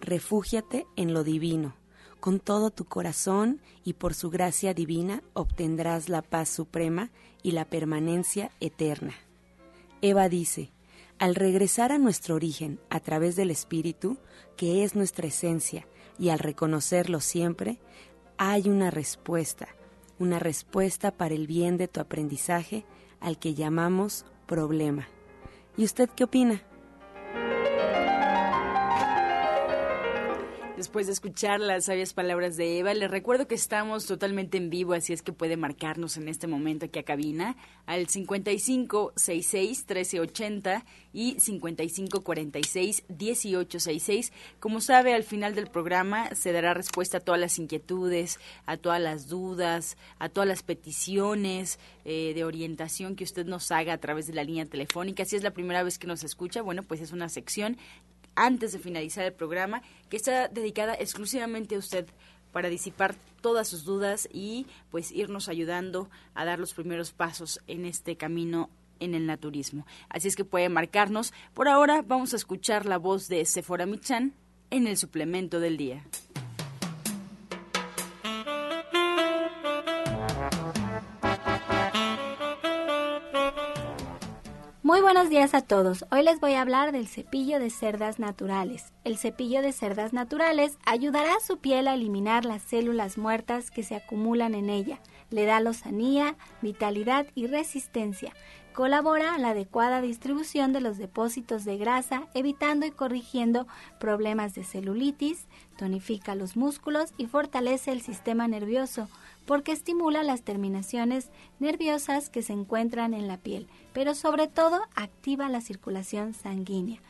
refúgiate en lo divino. Con todo tu corazón y por su gracia divina obtendrás la paz suprema y la permanencia eterna. Eva dice, al regresar a nuestro origen a través del Espíritu, que es nuestra esencia, y al reconocerlo siempre, hay una respuesta, una respuesta para el bien de tu aprendizaje al que llamamos problema. ¿Y usted qué opina? Después de escuchar las sabias palabras de Eva, les recuerdo que estamos totalmente en vivo, así es que puede marcarnos en este momento aquí a cabina al 5566 1380 y 5546 1866. Como sabe, al final del programa se dará respuesta a todas las inquietudes, a todas las dudas, a todas las peticiones eh, de orientación que usted nos haga a través de la línea telefónica. Si es la primera vez que nos escucha, bueno, pues es una sección antes de finalizar el programa, que está dedicada exclusivamente a usted para disipar todas sus dudas y pues irnos ayudando a dar los primeros pasos en este camino en el naturismo. Así es que puede marcarnos. Por ahora vamos a escuchar la voz de Sephora Michan en el suplemento del día. Buenos días a todos. Hoy les voy a hablar del cepillo de cerdas naturales. El cepillo de cerdas naturales ayudará a su piel a eliminar las células muertas que se acumulan en ella. Le da lozanía, vitalidad y resistencia. Colabora a la adecuada distribución de los depósitos de grasa, evitando y corrigiendo problemas de celulitis, tonifica los músculos y fortalece el sistema nervioso porque estimula las terminaciones nerviosas que se encuentran en la piel, pero sobre todo activa la circulación sanguínea.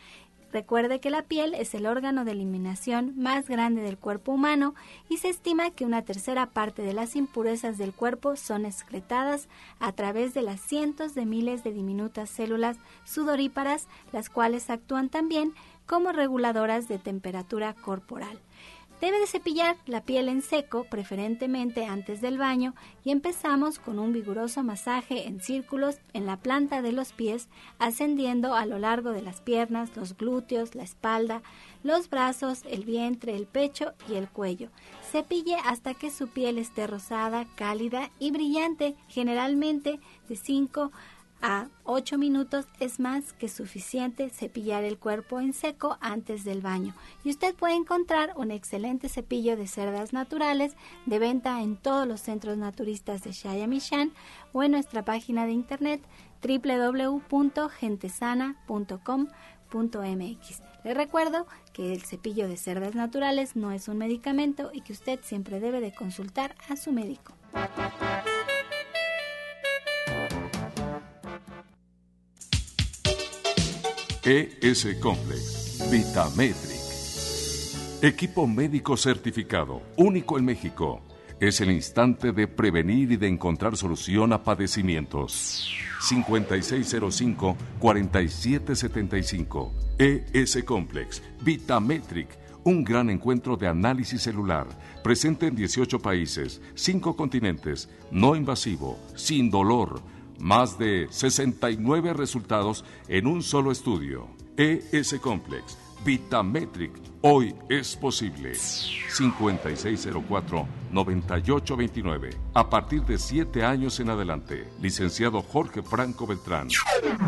Recuerde que la piel es el órgano de eliminación más grande del cuerpo humano y se estima que una tercera parte de las impurezas del cuerpo son excretadas a través de las cientos de miles de diminutas células sudoríparas, las cuales actúan también como reguladoras de temperatura corporal. Debe de cepillar la piel en seco, preferentemente antes del baño, y empezamos con un vigoroso masaje en círculos en la planta de los pies, ascendiendo a lo largo de las piernas, los glúteos, la espalda, los brazos, el vientre, el pecho y el cuello. Cepille hasta que su piel esté rosada, cálida y brillante, generalmente de 5 a 8 minutos es más que suficiente cepillar el cuerpo en seco antes del baño y usted puede encontrar un excelente cepillo de cerdas naturales de venta en todos los centros naturistas de Shayamishan o en nuestra página de internet www.gentesana.com.mx. Le recuerdo que el cepillo de cerdas naturales no es un medicamento y que usted siempre debe de consultar a su médico. ES Complex, Vitametric. Equipo médico certificado, único en México. Es el instante de prevenir y de encontrar solución a padecimientos. 5605-4775. ES Complex, Vitametric. Un gran encuentro de análisis celular, presente en 18 países, 5 continentes, no invasivo, sin dolor más de 69 resultados en un solo estudio. ES Complex, Vitametric, hoy es posible. 5604-9829. A partir de 7 años en adelante. Licenciado Jorge Franco Beltrán.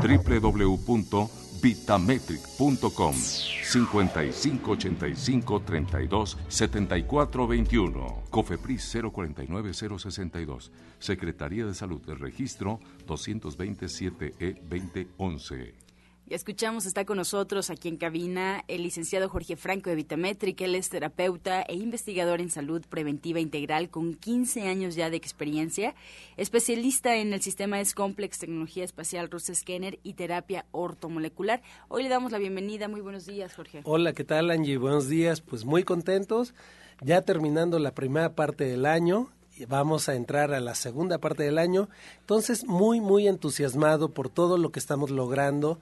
www vitametric.com 5585 32 74 21 Cofepris 049 062 Secretaría de Salud del Registro 227 E 2011 escuchamos, está con nosotros aquí en cabina el licenciado Jorge Franco de Vitametric. Él es terapeuta e investigador en salud preventiva integral con 15 años ya de experiencia, especialista en el sistema S-Complex, tecnología espacial Russ Scanner y terapia ortomolecular. Hoy le damos la bienvenida. Muy buenos días, Jorge. Hola, ¿qué tal, Angie? Buenos días. Pues muy contentos. Ya terminando la primera parte del año, vamos a entrar a la segunda parte del año. Entonces, muy, muy entusiasmado por todo lo que estamos logrando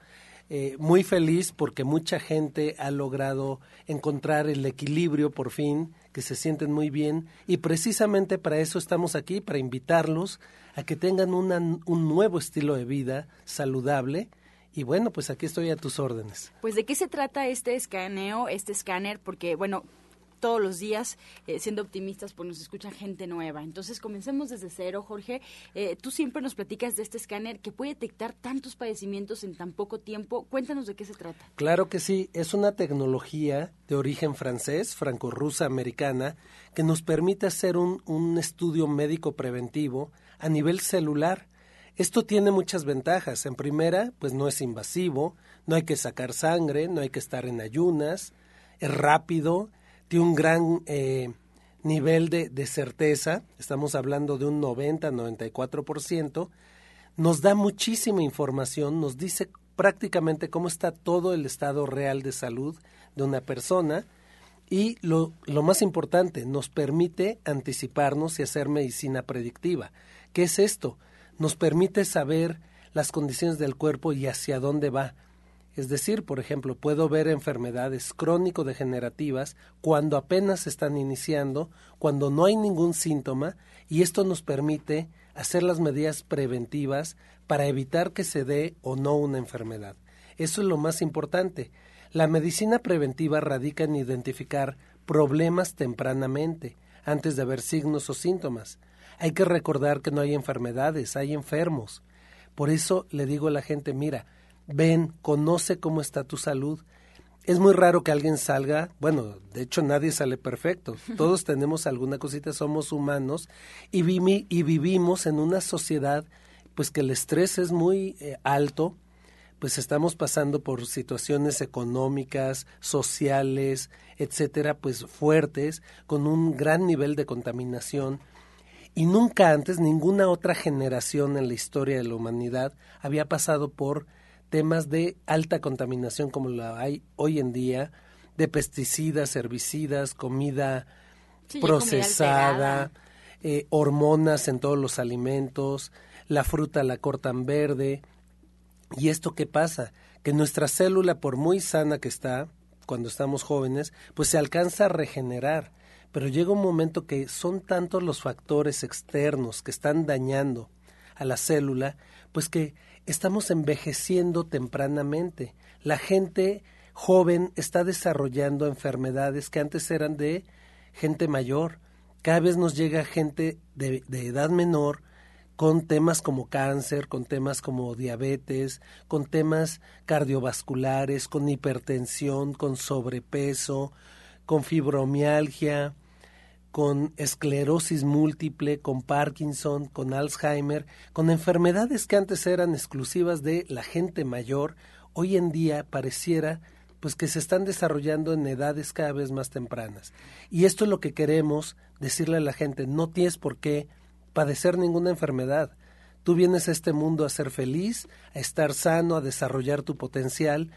eh, muy feliz porque mucha gente ha logrado encontrar el equilibrio por fin, que se sienten muy bien y precisamente para eso estamos aquí, para invitarlos a que tengan un nuevo estilo de vida saludable. Y bueno, pues aquí estoy a tus órdenes. Pues de qué se trata este escaneo, este escáner, porque bueno, todos los días, eh, siendo optimistas, pues nos escucha gente nueva. Entonces, comencemos desde cero, Jorge. Eh, tú siempre nos platicas de este escáner que puede detectar tantos padecimientos en tan poco tiempo. Cuéntanos de qué se trata. Claro que sí, es una tecnología de origen francés, franco-rusa americana, que nos permite hacer un, un estudio médico preventivo a nivel celular. Esto tiene muchas ventajas. En primera, pues no es invasivo, no hay que sacar sangre, no hay que estar en ayunas, es rápido, tiene un gran eh, nivel de, de, certeza, estamos hablando de un 90-94%, nos da muchísima información, nos dice prácticamente cómo está todo el estado real de salud de una persona y lo, lo más importante, nos permite anticiparnos y hacer medicina predictiva. ¿Qué es esto? Nos permite saber las condiciones del cuerpo y hacia dónde va. Es decir, por ejemplo, puedo ver enfermedades crónico-degenerativas cuando apenas están iniciando, cuando no hay ningún síntoma, y esto nos permite hacer las medidas preventivas para evitar que se dé o no una enfermedad. Eso es lo más importante. La medicina preventiva radica en identificar problemas tempranamente, antes de haber signos o síntomas. Hay que recordar que no hay enfermedades, hay enfermos. Por eso le digo a la gente, mira, ven, conoce cómo está tu salud. Es muy raro que alguien salga, bueno, de hecho nadie sale perfecto, todos tenemos alguna cosita, somos humanos y, y vivimos en una sociedad pues que el estrés es muy eh, alto, pues estamos pasando por situaciones económicas, sociales, etcétera, pues fuertes, con un gran nivel de contaminación. Y nunca antes ninguna otra generación en la historia de la humanidad había pasado por temas de alta contaminación como la hay hoy en día, de pesticidas, herbicidas, comida procesada, eh, hormonas en todos los alimentos, la fruta la cortan verde. ¿Y esto qué pasa? Que nuestra célula, por muy sana que está, cuando estamos jóvenes, pues se alcanza a regenerar. Pero llega un momento que son tantos los factores externos que están dañando a la célula, pues que estamos envejeciendo tempranamente. La gente joven está desarrollando enfermedades que antes eran de gente mayor. Cada vez nos llega gente de, edad menor con temas como cáncer, con temas como diabetes, con temas cardiovasculares, con hipertensión, con sobrepeso, con fibromialgia, con esclerosis múltiple, con Parkinson, con Alzheimer, con enfermedades que antes eran exclusivas de la gente mayor, hoy en día pareciera pues que se están desarrollando en edades cada vez más tempranas. Y esto es lo que queremos decirle a la gente, no tienes por qué padecer ninguna enfermedad. Tú vienes a este mundo a ser feliz, a estar sano, a desarrollar tu potencial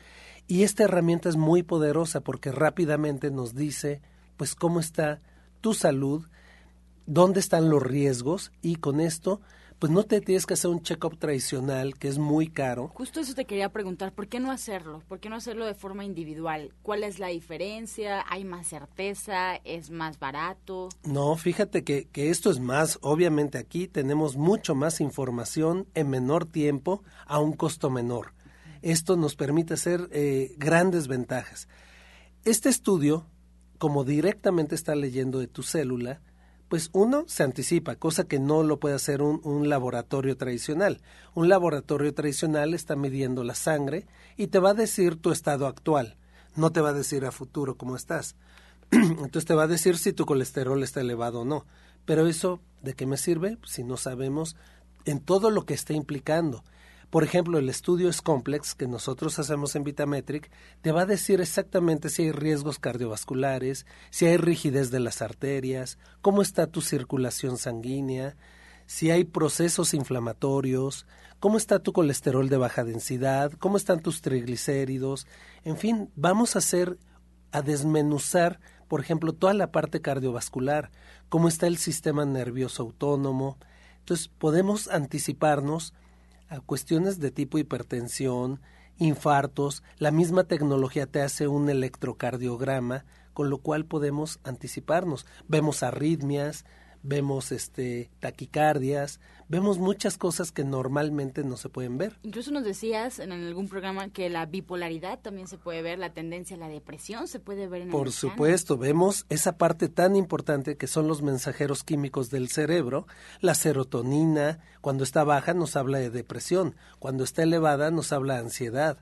y esta herramienta es muy poderosa porque rápidamente nos dice pues cómo está tu salud, dónde están los riesgos y con esto pues no te tienes que hacer un check-up tradicional que es muy caro. Justo eso te quería preguntar, ¿por qué no hacerlo? ¿Por qué no hacerlo de forma individual? ¿Cuál es la diferencia? ¿Hay más certeza? ¿Es más barato? No, fíjate que, que esto es más, obviamente aquí tenemos mucho más información en menor tiempo a un costo menor. Esto nos permite hacer eh, grandes ventajas. Este estudio como directamente está leyendo de tu célula, pues uno se anticipa, cosa que no lo puede hacer un, un, laboratorio tradicional. Un laboratorio tradicional está midiendo la sangre y te va a decir tu estado actual, no te va a decir a futuro cómo estás. Entonces te va a decir si tu colesterol está elevado o no. Pero eso, ¿de qué me sirve? Si no sabemos en todo lo que está implicando. Por ejemplo, el estudio es complex que nosotros hacemos en Vitametric te va a decir exactamente si hay riesgos cardiovasculares, si hay rigidez de las arterias, cómo está tu circulación sanguínea, si hay procesos inflamatorios, cómo está tu colesterol de baja densidad, cómo están tus triglicéridos, en fin, vamos a hacer a desmenuzar, por ejemplo, toda la parte cardiovascular, cómo está el sistema nervioso autónomo. Entonces, podemos anticiparnos a cuestiones de tipo hipertensión, infartos, la misma tecnología te hace un electrocardiograma, con lo cual podemos anticiparnos. Vemos arritmias, vemos este taquicardias, vemos muchas cosas que normalmente no se pueden ver. Incluso nos decías en algún programa que la bipolaridad también se puede ver, la tendencia a la depresión se puede ver en Por el supuesto, vemos esa parte tan importante que son los mensajeros químicos del cerebro, la serotonina, cuando está baja nos habla de depresión, cuando está elevada nos habla de ansiedad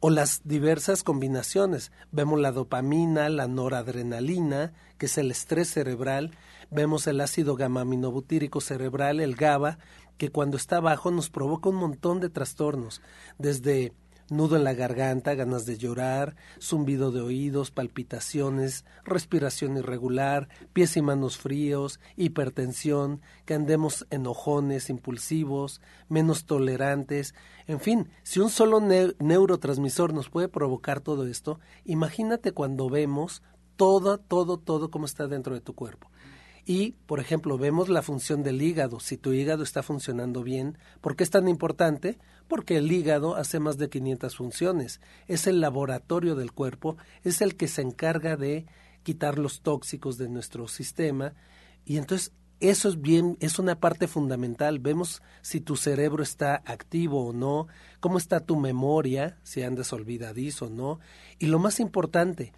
o las diversas combinaciones. Vemos la dopamina, la noradrenalina, que es el estrés cerebral, vemos el ácido gamma-aminobutírico cerebral, el GABA, que cuando está bajo nos provoca un montón de trastornos, desde nudo en la garganta, ganas de llorar, zumbido de oídos, palpitaciones, respiración irregular, pies y manos fríos, hipertensión, que andemos enojones, impulsivos, menos tolerantes, en fin, si un solo neurotransmisor nos puede provocar todo esto, imagínate cuando vemos todo, todo, todo cómo está dentro de tu cuerpo. Y, por ejemplo, vemos la función del hígado, si tu hígado está funcionando bien. ¿Por qué es tan importante? Porque el hígado hace más de 500 funciones. Es el laboratorio del cuerpo, es el que se encarga de quitar los tóxicos de nuestro sistema. Y entonces eso es bien, es una parte fundamental. Vemos si tu cerebro está activo o no, cómo está tu memoria, si andas olvidadizo o no. Y lo más importante,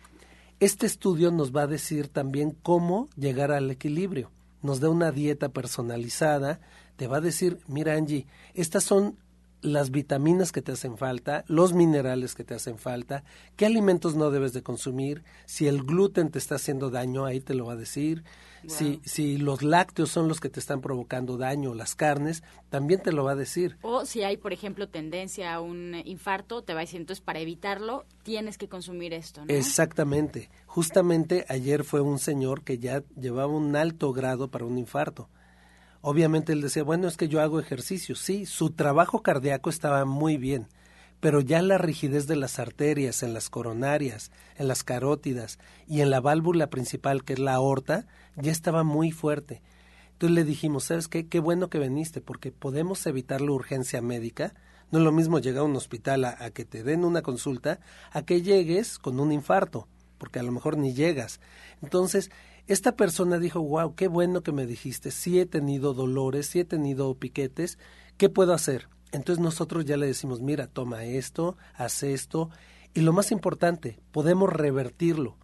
este estudio nos va a decir también cómo llegar al equilibrio. Nos da una dieta personalizada, te va a decir, mira Angie, estas son las vitaminas que te hacen falta, los minerales que te hacen falta, qué alimentos no debes de consumir, si el gluten te está haciendo daño, ahí te lo va a decir, si, si los lácteos son los que te están provocando daño, las carnes, también te lo va a decir. O si hay, por ejemplo, tendencia a un infarto, te va a decir, entonces para evitarlo tienes que consumir esto. ¿no? Exactamente. Justamente ayer fue un señor que ya llevaba un alto grado para un infarto. Obviamente él decía, bueno, es que yo hago ejercicio. Sí, su trabajo cardíaco estaba muy bien, pero ya la rigidez de las arterias, en las coronarias, en las carótidas y en la válvula principal, que es la aorta, ya estaba muy fuerte. Entonces le dijimos, ¿sabes qué? Qué bueno que viniste, porque podemos evitar la urgencia médica. No es lo mismo llegar a un hospital a, a que te den una consulta, a que llegues con un infarto, porque a lo mejor ni llegas. Entonces, esta persona dijo, wow, qué bueno que me dijiste, sí he tenido dolores, sí he tenido piquetes, ¿qué puedo hacer? Entonces nosotros ya le decimos, mira, toma esto, haz esto, y lo más importante, podemos revertirlo.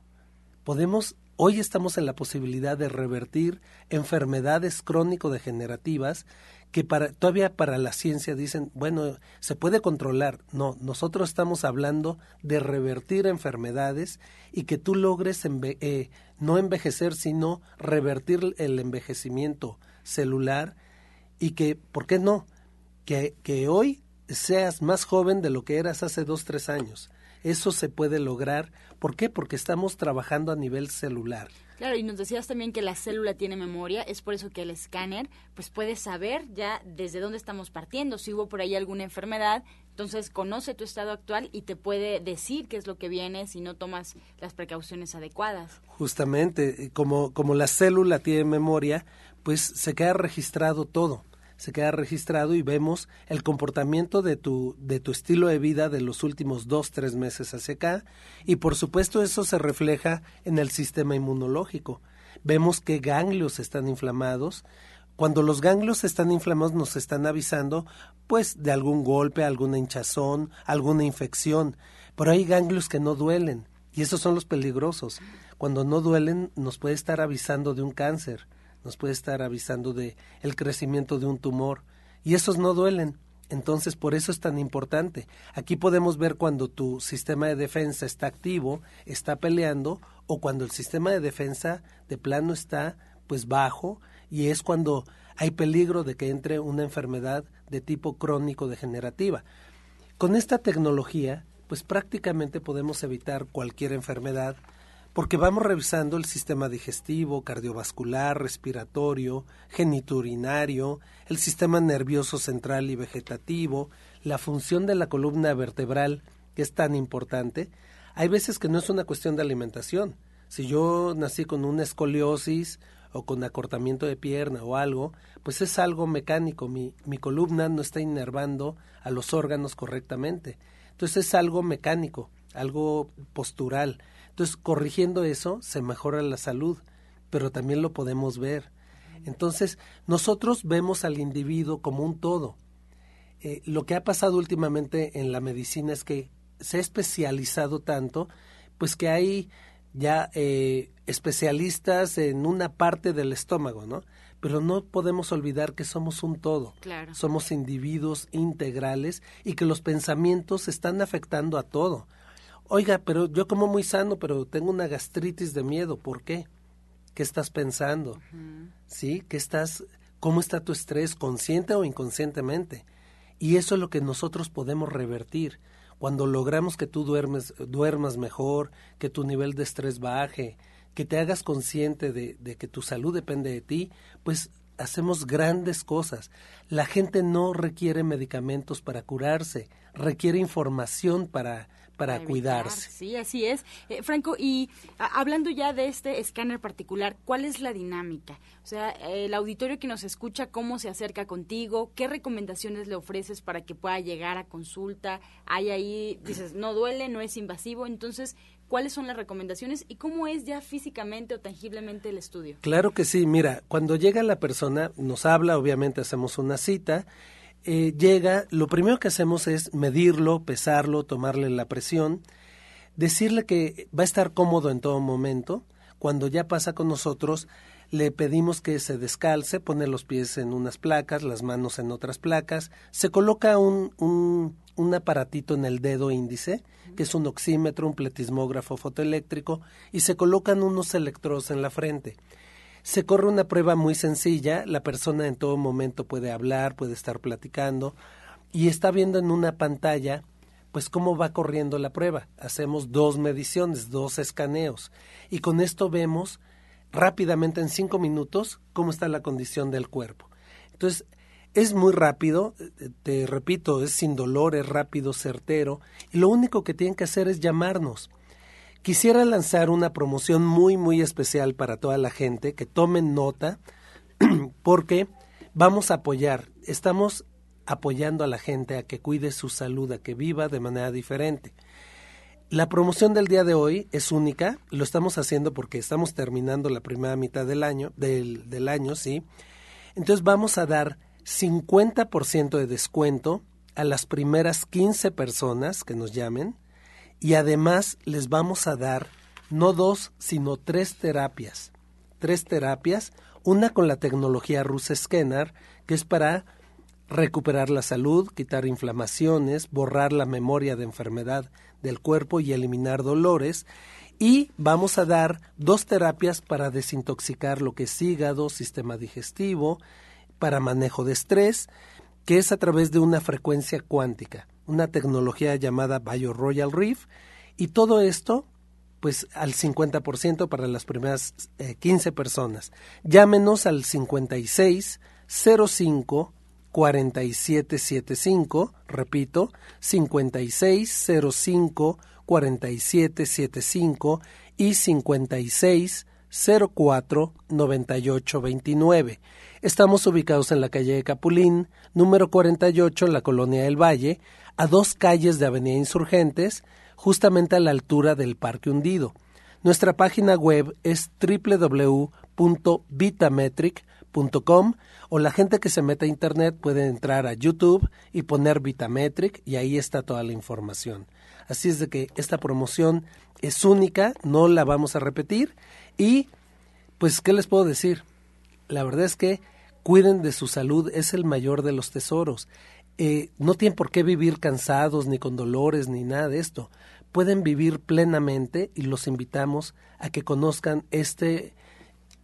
Podemos, hoy estamos en la posibilidad de revertir enfermedades crónico-degenerativas que para, todavía para la ciencia dicen, bueno, se puede controlar. No, nosotros estamos hablando de revertir enfermedades y que tú logres eh, no envejecer, sino revertir el envejecimiento celular y que, ¿por qué no? Que, que hoy seas más joven de lo que eras hace dos, tres años. Eso se puede lograr. ¿Por qué? Porque estamos trabajando a nivel celular. Claro, y nos decías también que la célula tiene memoria, es por eso que el escáner pues puede saber ya desde dónde estamos partiendo, si hubo por ahí alguna enfermedad, entonces conoce tu estado actual y te puede decir qué es lo que viene si no tomas las precauciones adecuadas. Justamente, como, como la célula tiene memoria, pues se queda registrado todo se queda registrado y vemos el comportamiento de tu, de tu estilo de vida de los últimos dos, tres meses hacia acá y por supuesto eso se refleja en el sistema inmunológico. Vemos que ganglios están inflamados. Cuando los ganglios están inflamados nos están avisando pues de algún golpe, alguna hinchazón, alguna infección. Pero hay ganglios que no duelen y esos son los peligrosos. Cuando no duelen nos puede estar avisando de un cáncer nos puede estar avisando de el crecimiento de un tumor y esos no duelen. Entonces, por eso es tan importante. Aquí podemos ver cuando tu sistema de defensa está activo, está peleando, o cuando el sistema de defensa de plano está pues bajo, y es cuando hay peligro de que entre una enfermedad de tipo crónico degenerativa. Con esta tecnología, pues prácticamente podemos evitar cualquier enfermedad porque vamos revisando el sistema digestivo, cardiovascular, respiratorio, geniturinario, el sistema nervioso central y vegetativo, la función de la columna vertebral, que es tan importante. Hay veces que no es una cuestión de alimentación. Si yo nací con una escoliosis o con acortamiento de pierna o algo, pues es algo mecánico. Mi, mi columna no está inervando a los órganos correctamente. Entonces es algo mecánico, algo postural. Entonces, corrigiendo eso, se mejora la salud, pero también lo podemos ver. Entonces, nosotros vemos al individuo como un todo. Eh, lo que ha pasado últimamente en la medicina es que se ha especializado tanto, pues que hay ya eh, especialistas en una parte del estómago, ¿no? Pero no podemos olvidar que somos un todo. Somos individuos integrales y que los pensamientos están afectando a todo. Oiga, pero yo como muy sano, pero tengo una gastritis de miedo. ¿Por qué? ¿Qué estás pensando? ¿Sí? ¿Qué estás, ¿Cómo está tu estrés, consciente o inconscientemente? Y eso es lo que nosotros podemos revertir. Cuando logramos que tú duermes, duermas mejor, que tu nivel de estrés baje, que te hagas consciente de, de que tu salud depende de ti, pues hacemos grandes cosas. La gente no requiere medicamentos para curarse, requiere información para para, cuidarse. Sí, así es. Eh, Franco, y hablando ya de este escáner particular, ¿cuál es la dinámica? O sea, el auditorio que nos escucha, ¿cómo se acerca contigo? ¿Qué recomendaciones le ofreces para que pueda llegar a consulta? Hay ahí, dices, no duele, no es invasivo. Entonces, ¿cuáles son las recomendaciones y cómo es ya físicamente o tangiblemente el estudio? Claro que sí. Mira, cuando llega la persona, nos habla, obviamente hacemos una cita eh, llega, lo primero que hacemos es medirlo, pesarlo, tomarle la presión, decirle que va a estar cómodo en todo momento. Cuando ya pasa con nosotros, le pedimos que se descalce, pone los pies en unas placas, las manos en otras placas, se coloca un, un, un aparatito en el dedo índice, que es un oxímetro, un pletismógrafo fotoeléctrico, y se colocan unos electrodos en la frente. Se corre una prueba muy sencilla, la persona en todo momento puede hablar, puede estar platicando y está viendo en una pantalla pues cómo va corriendo la prueba. Hacemos dos mediciones, dos escaneos y con esto vemos rápidamente en cinco minutos cómo está la condición del cuerpo. Entonces, es muy rápido, te repito, es sin dolor, es rápido, certero, y lo único que tienen que hacer es llamarnos. Quisiera lanzar una promoción muy, muy especial para toda la gente, que tomen nota, porque vamos a apoyar, estamos apoyando a la gente a que cuide su salud, a que viva de manera diferente. La promoción del día de hoy es única, lo estamos haciendo porque estamos terminando la primera mitad del año, del, del año, sí. Entonces vamos a dar 50% de descuento a las primeras 15 personas que nos llamen y además les vamos a dar no dos, sino tres terapias. Tres terapias, una con la tecnología Rus Scanner, que es para recuperar la salud, quitar inflamaciones, borrar la memoria de enfermedad del cuerpo y eliminar dolores. Y vamos a dar dos terapias para desintoxicar lo que es hígado, sistema digestivo, para manejo de estrés, que es a través de una frecuencia cuántica una tecnología llamada BioRoyal Reef y todo esto pues al 50% para las primeras 15 eh, personas. Llámenos al 56 05 4775, repito, 56 05 4775 y 56 04 98 29. Estamos ubicados en la calle de Capulín, número 48 en la colonia del Valle, a dos calles de Avenida Insurgentes, justamente a la altura del Parque Hundido. Nuestra página web es www.vitametric.com o la gente que se mete a internet puede entrar a YouTube y poner Vitametric y ahí está toda la información. Así es de que esta promoción es única, no la vamos a repetir y pues ¿qué les puedo decir? La verdad es que cuiden de su salud, es el mayor de los tesoros. Eh, no tienen por qué vivir cansados, ni con dolores, ni nada de esto. Pueden vivir plenamente y los invitamos a que conozcan este,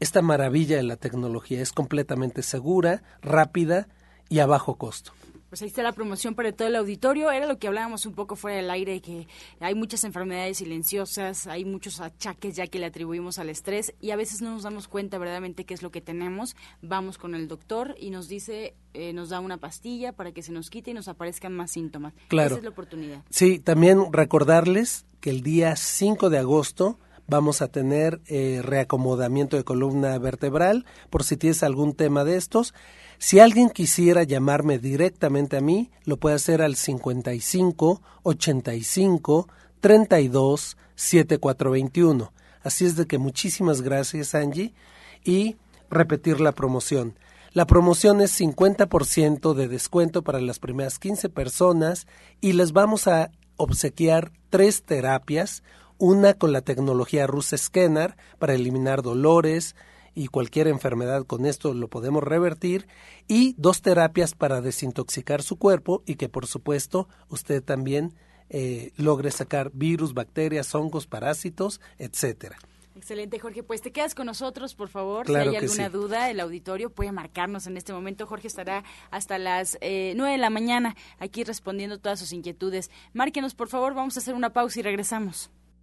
esta maravilla de la tecnología. Es completamente segura, rápida y a bajo costo. Pues ahí está la promoción para todo el auditorio. Era lo que hablábamos un poco fuera del aire, que hay muchas enfermedades silenciosas, hay muchos achaques ya que le atribuimos al estrés y a veces no nos damos cuenta verdaderamente qué es lo que tenemos. Vamos con el doctor y nos dice, eh, nos da una pastilla para que se nos quite y nos aparezcan más síntomas. Claro. Esa es la oportunidad. Sí, también recordarles que el día 5 de agosto vamos a tener eh, reacomodamiento de columna vertebral, por si tienes algún tema de estos. Si alguien quisiera llamarme directamente a mí, lo puede hacer al 55 85 32 7421. Así es de que muchísimas gracias Angie y repetir la promoción. La promoción es 50% de descuento para las primeras 15 personas y les vamos a obsequiar tres terapias, una con la tecnología Rus Scanner para eliminar dolores, y cualquier enfermedad con esto lo podemos revertir y dos terapias para desintoxicar su cuerpo y que por supuesto usted también eh, logre sacar virus, bacterias, hongos, parásitos, etcétera. Excelente, Jorge. Pues te quedas con nosotros, por favor. Claro si hay alguna sí. duda, el auditorio puede marcarnos en este momento. Jorge estará hasta las eh, 9 de la mañana aquí respondiendo todas sus inquietudes. Márquenos, por favor. Vamos a hacer una pausa y regresamos.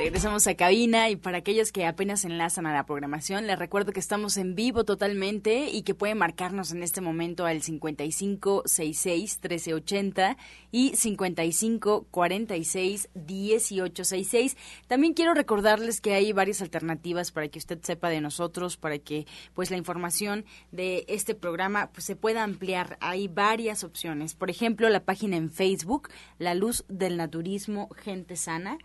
Regresamos a cabina y para aquellos que apenas enlazan a la programación, les recuerdo que estamos en vivo totalmente y que pueden marcarnos en este momento al 5566-1380 y 5546-1866. También quiero recordarles que hay varias alternativas para que usted sepa de nosotros, para que pues la información de este programa pues, se pueda ampliar. Hay varias opciones. Por ejemplo, la página en Facebook, La Luz del Naturismo Gente Sana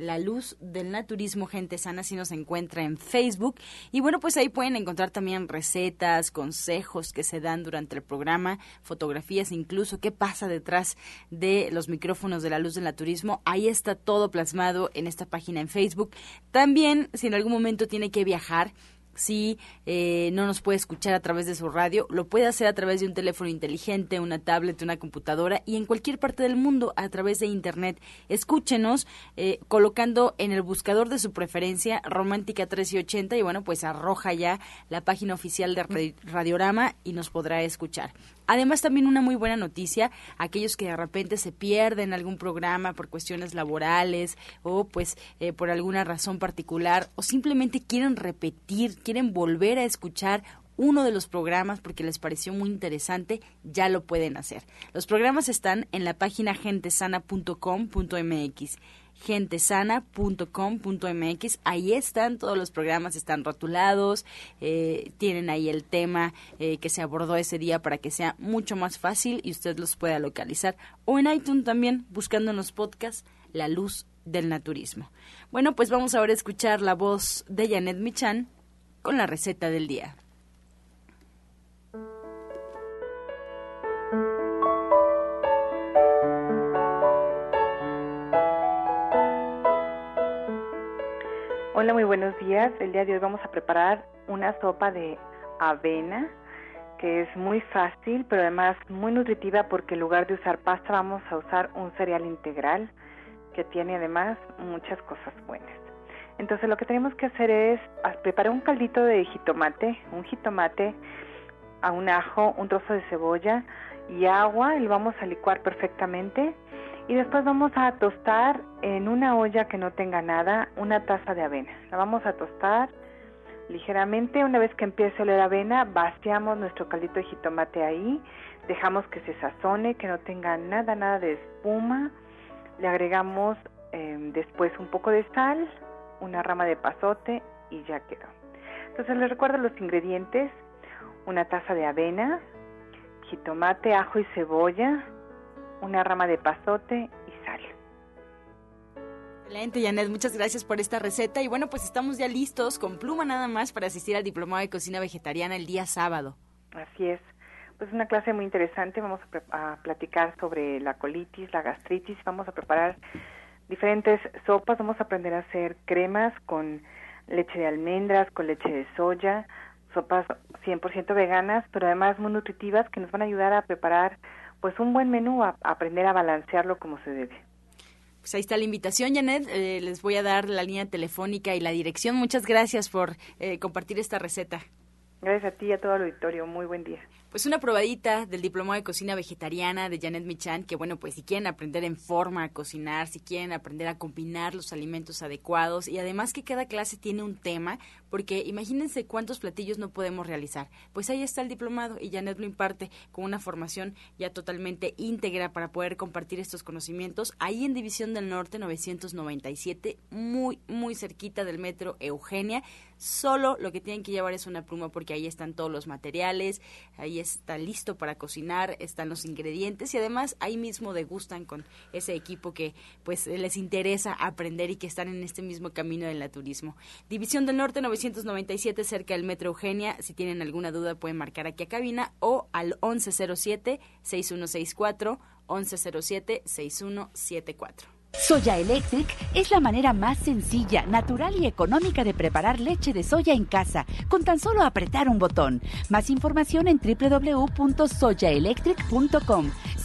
la Luz del Naturismo Gente Sana, si nos encuentra en Facebook. Y bueno, pues ahí pueden encontrar también recetas, consejos que se dan durante el programa, fotografías incluso, qué pasa detrás de los micrófonos de la Luz del Naturismo. Ahí está todo plasmado en esta página en Facebook. También, si en algún momento tiene que viajar, si eh, no nos puede escuchar a través de su radio, lo puede hacer a través de un teléfono inteligente, una tablet, una computadora y en cualquier parte del mundo a través de Internet. Escúchenos eh, colocando en el buscador de su preferencia Romántica 1380 y bueno, pues arroja ya la página oficial de Radiorama y nos podrá escuchar. Además, también una muy buena noticia, aquellos que de repente se pierden algún programa por cuestiones laborales o pues eh, por alguna razón particular o simplemente quieren repetir, quieren volver a escuchar uno de los programas porque les pareció muy interesante, ya lo pueden hacer. Los programas están en la página gentesana.com.mx gentesana.com.mx. Ahí están todos los programas, están rotulados, eh, tienen ahí el tema eh, que se abordó ese día para que sea mucho más fácil y usted los pueda localizar. O en iTunes también, buscando en los podcasts La Luz del Naturismo. Bueno, pues vamos ahora a escuchar la voz de Janet Michan con la receta del día. Hola, muy buenos días. El día de hoy vamos a preparar una sopa de avena que es muy fácil, pero además muy nutritiva porque en lugar de usar pasta vamos a usar un cereal integral que tiene además muchas cosas buenas. Entonces lo que tenemos que hacer es preparar un caldito de jitomate, un jitomate, a un ajo, un trozo de cebolla y agua, y lo vamos a licuar perfectamente y después vamos a tostar en una olla que no tenga nada una taza de avena. La vamos a tostar ligeramente. Una vez que empiece a oler avena, vaciamos nuestro caldito de jitomate ahí, dejamos que se sazone, que no tenga nada, nada de espuma. Le agregamos eh, después un poco de sal, una rama de pasote y ya quedó. Entonces les recuerdo los ingredientes. Una taza de avena, jitomate, ajo y cebolla, una rama de pasote y sal. Excelente, Janet, muchas gracias por esta receta. Y bueno, pues estamos ya listos con pluma nada más para asistir al Diplomado de Cocina Vegetariana el día sábado. Así es. Pues una clase muy interesante. Vamos a, a platicar sobre la colitis, la gastritis. Vamos a preparar diferentes sopas, vamos a aprender a hacer cremas con leche de almendras, con leche de soya, sopas 100% veganas, pero además muy nutritivas que nos van a ayudar a preparar pues un buen menú, a, aprender a balancearlo como se debe. Pues ahí está la invitación, Janet. Eh, les voy a dar la línea telefónica y la dirección. Muchas gracias por eh, compartir esta receta. Gracias a ti y a todo el auditorio. Muy buen día. Pues una probadita del diploma de cocina vegetariana de Janet Michan, que bueno, pues si quieren aprender en forma a cocinar, si quieren aprender a combinar los alimentos adecuados y además que cada clase tiene un tema, porque imagínense cuántos platillos no podemos realizar. Pues ahí está el diplomado y Janet lo imparte con una formación ya totalmente íntegra para poder compartir estos conocimientos ahí en División del Norte 997, muy, muy cerquita del metro Eugenia. Solo lo que tienen que llevar es una pluma porque ahí están todos los materiales, ahí está listo para cocinar, están los ingredientes y además ahí mismo degustan con ese equipo que pues les interesa aprender y que están en este mismo camino del naturismo. División del Norte 997 cerca del Metro Eugenia. Si tienen alguna duda pueden marcar aquí a cabina o al 1107 6164 1107 6174. Soya Electric es la manera más sencilla, natural y económica de preparar leche de soya en casa, con tan solo apretar un botón. Más información en www.soyaelectric.com.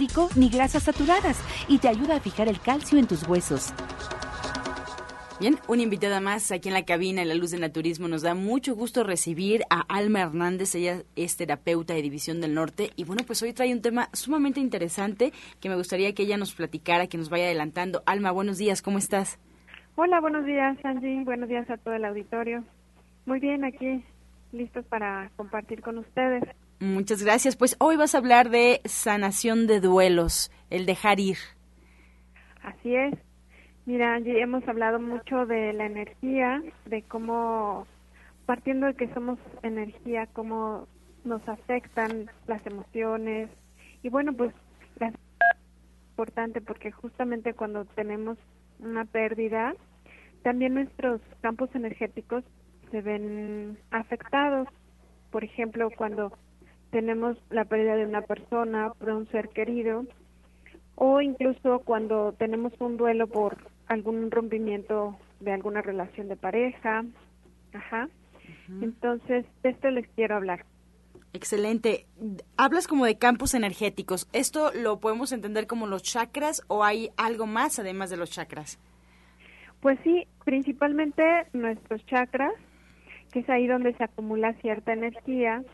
úrico ni grasas saturadas y te ayuda a fijar el calcio en tus huesos. Bien, una invitada más aquí en la cabina en La Luz del Naturismo. Nos da mucho gusto recibir a Alma Hernández. Ella es terapeuta de División del Norte. Y bueno, pues hoy trae un tema sumamente interesante que me gustaría que ella nos platicara, que nos vaya adelantando. Alma, buenos días, ¿cómo estás? Hola, buenos días, Angie. Buenos días a todo el auditorio. Muy bien, aquí listos para compartir con ustedes. Muchas gracias. Pues hoy vas a hablar de sanación de duelos, el dejar ir. Así es. Mira, ya hemos hablado mucho de la energía, de cómo, partiendo de que somos energía, cómo nos afectan las emociones. Y bueno, pues es importante porque justamente cuando tenemos una pérdida, también nuestros campos energéticos se ven afectados. Por ejemplo, cuando tenemos la pérdida de una persona, por un ser querido, o incluso cuando tenemos un duelo por algún rompimiento de alguna relación de pareja. Ajá. Entonces, de esto les quiero hablar. Excelente. Hablas como de campos energéticos. ¿Esto lo podemos entender como los chakras o hay algo más además de los chakras? Pues sí, principalmente nuestros chakras, que es ahí donde se acumula cierta energía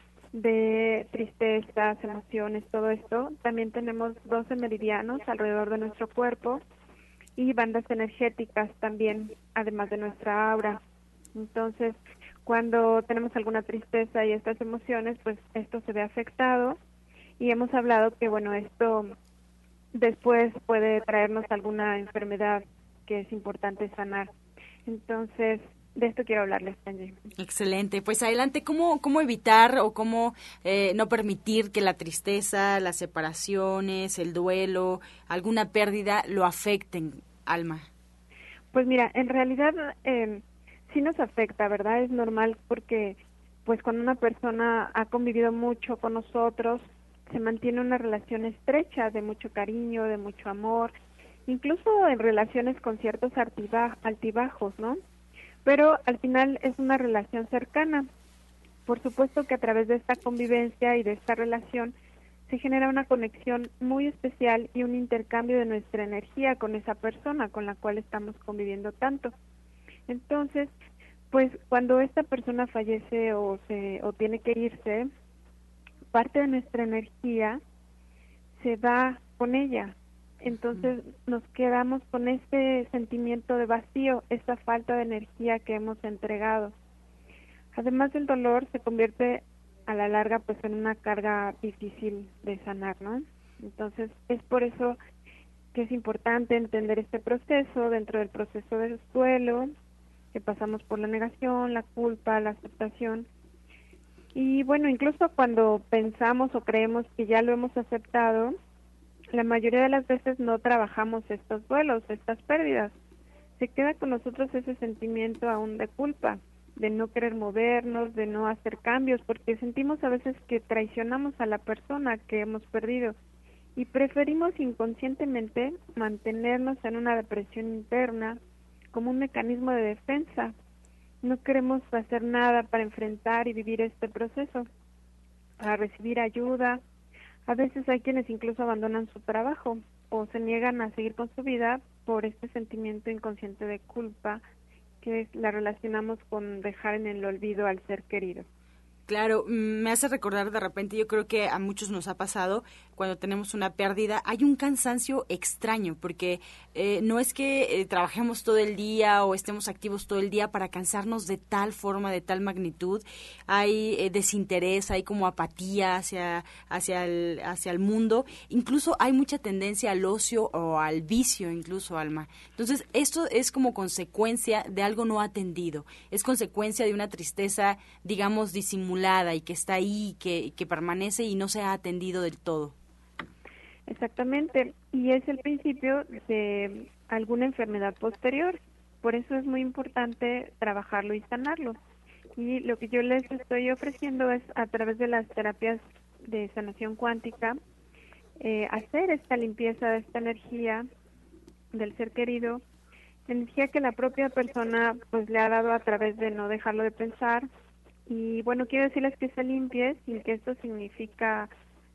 de tristezas, emociones, todo esto. También tenemos 12 meridianos alrededor de nuestro cuerpo y bandas energéticas también, además de nuestra aura. Entonces, cuando tenemos alguna tristeza y estas emociones, pues esto se ve afectado y hemos hablado que, bueno, esto después puede traernos alguna enfermedad que es importante sanar. Entonces, de esto quiero hablarles, Angie. Excelente. Pues adelante, ¿cómo, cómo evitar o cómo eh, no permitir que la tristeza, las separaciones, el duelo, alguna pérdida lo afecten, Alma? Pues mira, en realidad eh, sí nos afecta, ¿verdad? Es normal porque pues cuando una persona ha convivido mucho con nosotros, se mantiene una relación estrecha de mucho cariño, de mucho amor, incluso en relaciones con ciertos altibajos, ¿no? Pero al final es una relación cercana. Por supuesto que a través de esta convivencia y de esta relación se genera una conexión muy especial y un intercambio de nuestra energía con esa persona con la cual estamos conviviendo tanto. Entonces, pues cuando esta persona fallece o se o tiene que irse, parte de nuestra energía se va con ella, entonces nos quedamos con este sentimiento de vacío, esta falta de energía que hemos entregado. Además el dolor se convierte a la larga pues en una carga difícil de sanar, ¿no? Entonces es por eso que es importante entender este proceso dentro del proceso del duelo, que pasamos por la negación, la culpa, la aceptación. Y bueno, incluso cuando pensamos o creemos que ya lo hemos aceptado, la mayoría de las veces no trabajamos estos duelos, estas pérdidas. Se queda con nosotros ese sentimiento aún de culpa, de no querer movernos, de no hacer cambios, porque sentimos a veces que traicionamos a la persona que hemos perdido y preferimos inconscientemente mantenernos en una depresión interna como un mecanismo de defensa. No queremos hacer nada para enfrentar y vivir este proceso, para recibir ayuda. A veces hay quienes incluso abandonan su trabajo o se niegan a seguir con su vida por este sentimiento inconsciente de culpa que la relacionamos con dejar en el olvido al ser querido. Claro, mm, me hace recordar de repente, yo creo que a muchos nos ha pasado cuando tenemos una pérdida, hay un cansancio extraño, porque eh, no es que eh, trabajemos todo el día o estemos activos todo el día para cansarnos de tal forma, de tal magnitud, hay eh, desinterés, hay como apatía hacia, hacia, el, hacia el mundo, incluso hay mucha tendencia al ocio o al vicio, incluso, Alma. Entonces, esto es como consecuencia de algo no atendido, es consecuencia de una tristeza, digamos, disimulada y que está ahí, que, que permanece y no se ha atendido del todo. Exactamente, y es el principio de alguna enfermedad posterior. Por eso es muy importante trabajarlo y sanarlo. Y lo que yo les estoy ofreciendo es a través de las terapias de sanación cuántica, eh, hacer esta limpieza de esta energía del ser querido, energía que la propia persona pues le ha dado a través de no dejarlo de pensar, y bueno, quiero decirles que se limpie sin que esto significa,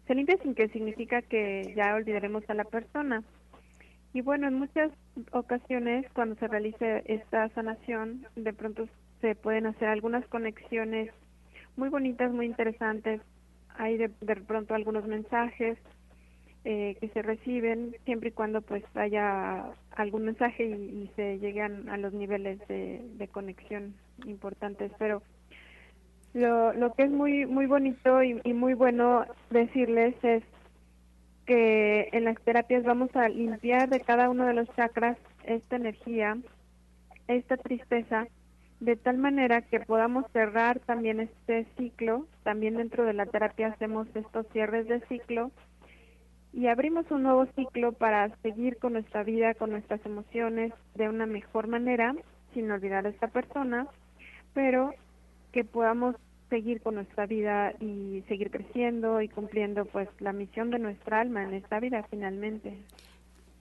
se limpie sin que significa que ya olvidaremos a la persona. Y bueno, en muchas ocasiones cuando se realice esta sanación, de pronto se pueden hacer algunas conexiones muy bonitas, muy interesantes. Hay de, pronto algunos mensajes eh, que se reciben siempre y cuando pues haya algún mensaje y, se lleguen a los niveles de, de conexión importantes. Pero lo, lo que es muy muy bonito y, muy bueno decirles es que en las terapias vamos a limpiar de cada uno de los chakras esta energía, esta tristeza, de tal manera que podamos cerrar también este ciclo. También dentro de la terapia hacemos estos cierres de ciclo y abrimos un nuevo ciclo para seguir con nuestra vida, con nuestras emociones de una mejor manera, sin olvidar a esta persona, pero que podamos seguir con nuestra vida y seguir creciendo y cumpliendo pues la misión de nuestra alma en esta vida finalmente.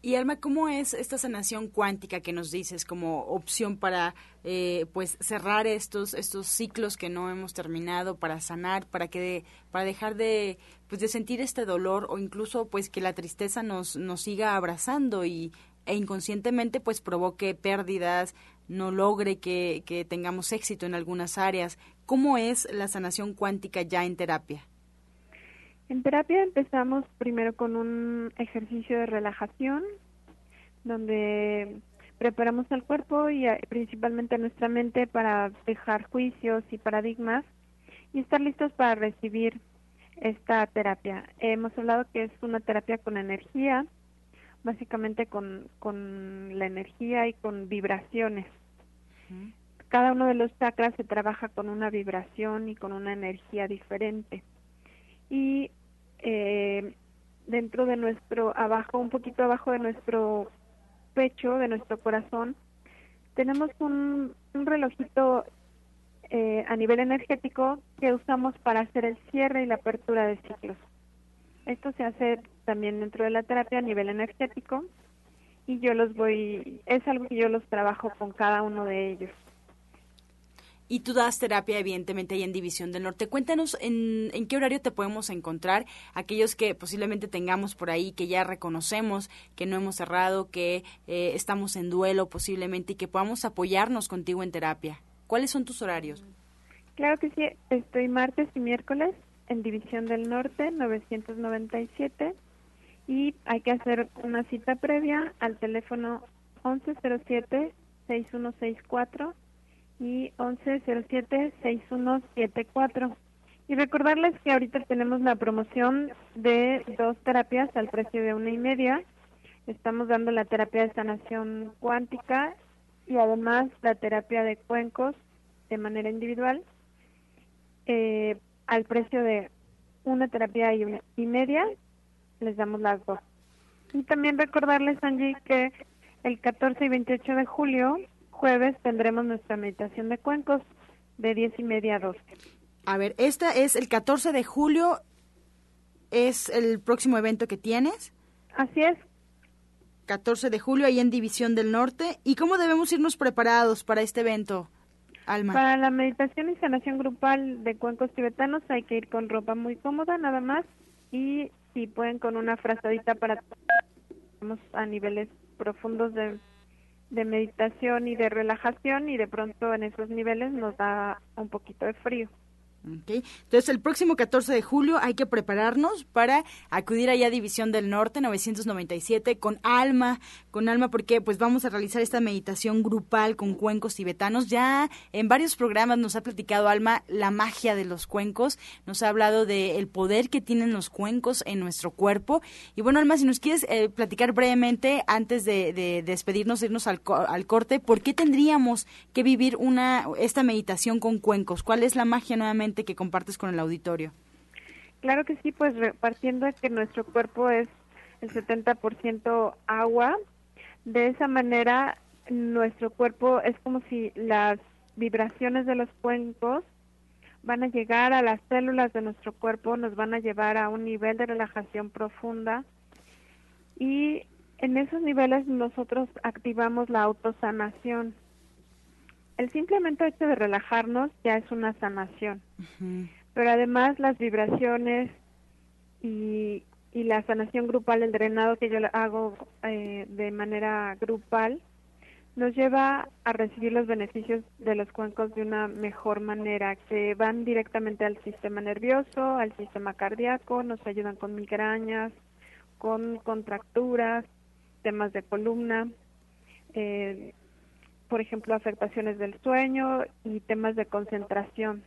Y Alma, ¿cómo es esta sanación cuántica que nos dices como opción para eh, pues cerrar estos estos ciclos que no hemos terminado, para sanar, para que para dejar de pues de sentir este dolor o incluso pues que la tristeza nos nos siga abrazando y e inconscientemente pues provoque pérdidas, no logre que, que tengamos éxito en algunas áreas. ¿Cómo es la sanación cuántica ya en terapia? En terapia empezamos primero con un ejercicio de relajación, donde preparamos al cuerpo y principalmente a nuestra mente para dejar juicios y paradigmas y estar listos para recibir esta terapia. Hemos hablado que es una terapia con energía, básicamente con, con la energía y con vibraciones. Cada uno de los chakras se trabaja con una vibración y con una energía diferente. Y eh, dentro de nuestro, abajo, un poquito abajo de nuestro pecho, de nuestro corazón, tenemos un, un relojito eh, a nivel energético que usamos para hacer el cierre y la apertura de ciclos. Esto se hace también dentro de la terapia a nivel energético y yo los voy, es algo que yo los trabajo con cada uno de ellos. Y tú das terapia, evidentemente, ahí en División del Norte. Cuéntanos en, en, qué horario te podemos encontrar, aquellos que posiblemente tengamos por ahí, que ya reconocemos, que no hemos cerrado, que eh, estamos en duelo posiblemente y que podamos apoyarnos contigo en terapia. ¿Cuáles son tus horarios? Claro que sí, estoy martes y miércoles en División del Norte, 997 y hay que hacer una cita previa al teléfono 1107-6164 y 1107-6174. Y recordarles que ahorita tenemos la promoción de dos terapias al precio de una y media. Estamos dando la terapia de sanación cuántica y además la terapia de cuencos de manera individual eh, al precio de una terapia y, una, y media, les damos las dos. Y también recordarles, Angie, que el 14 y 28 de julio, jueves, tendremos nuestra meditación de cuencos de 10 y media a 12. A ver, esta es el 14 de julio, es el próximo evento que tienes. Así es. 14 de julio, ahí en División del Norte. ¿Y cómo debemos irnos preparados para este evento, Alma? Para la meditación y sanación grupal de cuencos tibetanos hay que ir con ropa muy cómoda, nada más. Y si pueden con una frazadita para a niveles profundos de, de meditación y de relajación y de pronto en esos niveles nos da un poquito de frío. Okay. Entonces, el próximo 14 de julio hay que prepararnos para acudir allá a División del Norte 997 con Alma, con Alma porque pues vamos a realizar esta meditación grupal con cuencos tibetanos. Ya en varios programas nos ha platicado Alma la magia de los cuencos, nos ha hablado del poder que tienen los cuencos en nuestro cuerpo. Y bueno, Alma, si nos quieres eh, platicar brevemente antes de, de despedirnos, irnos al, al corte, ¿por qué tendríamos que vivir una esta meditación con cuencos? ¿Cuál es la magia nuevamente? Que compartes con el auditorio? Claro que sí, pues partiendo de que nuestro cuerpo es el 70% agua, de esa manera nuestro cuerpo es como si las vibraciones de los cuencos van a llegar a las células de nuestro cuerpo, nos van a llevar a un nivel de relajación profunda. Y en esos niveles nosotros activamos la autosanación el simplemente hecho de relajarnos ya es una sanación. Pero además las vibraciones y, y, la sanación grupal, el drenado que yo hago eh, de manera grupal, nos lleva a recibir los beneficios de los cuencos de una mejor manera, que van directamente al sistema nervioso, al sistema cardíaco, nos ayudan con migrañas, con contracturas, temas de columna, eh, por ejemplo, afectaciones del sueño y temas de concentración.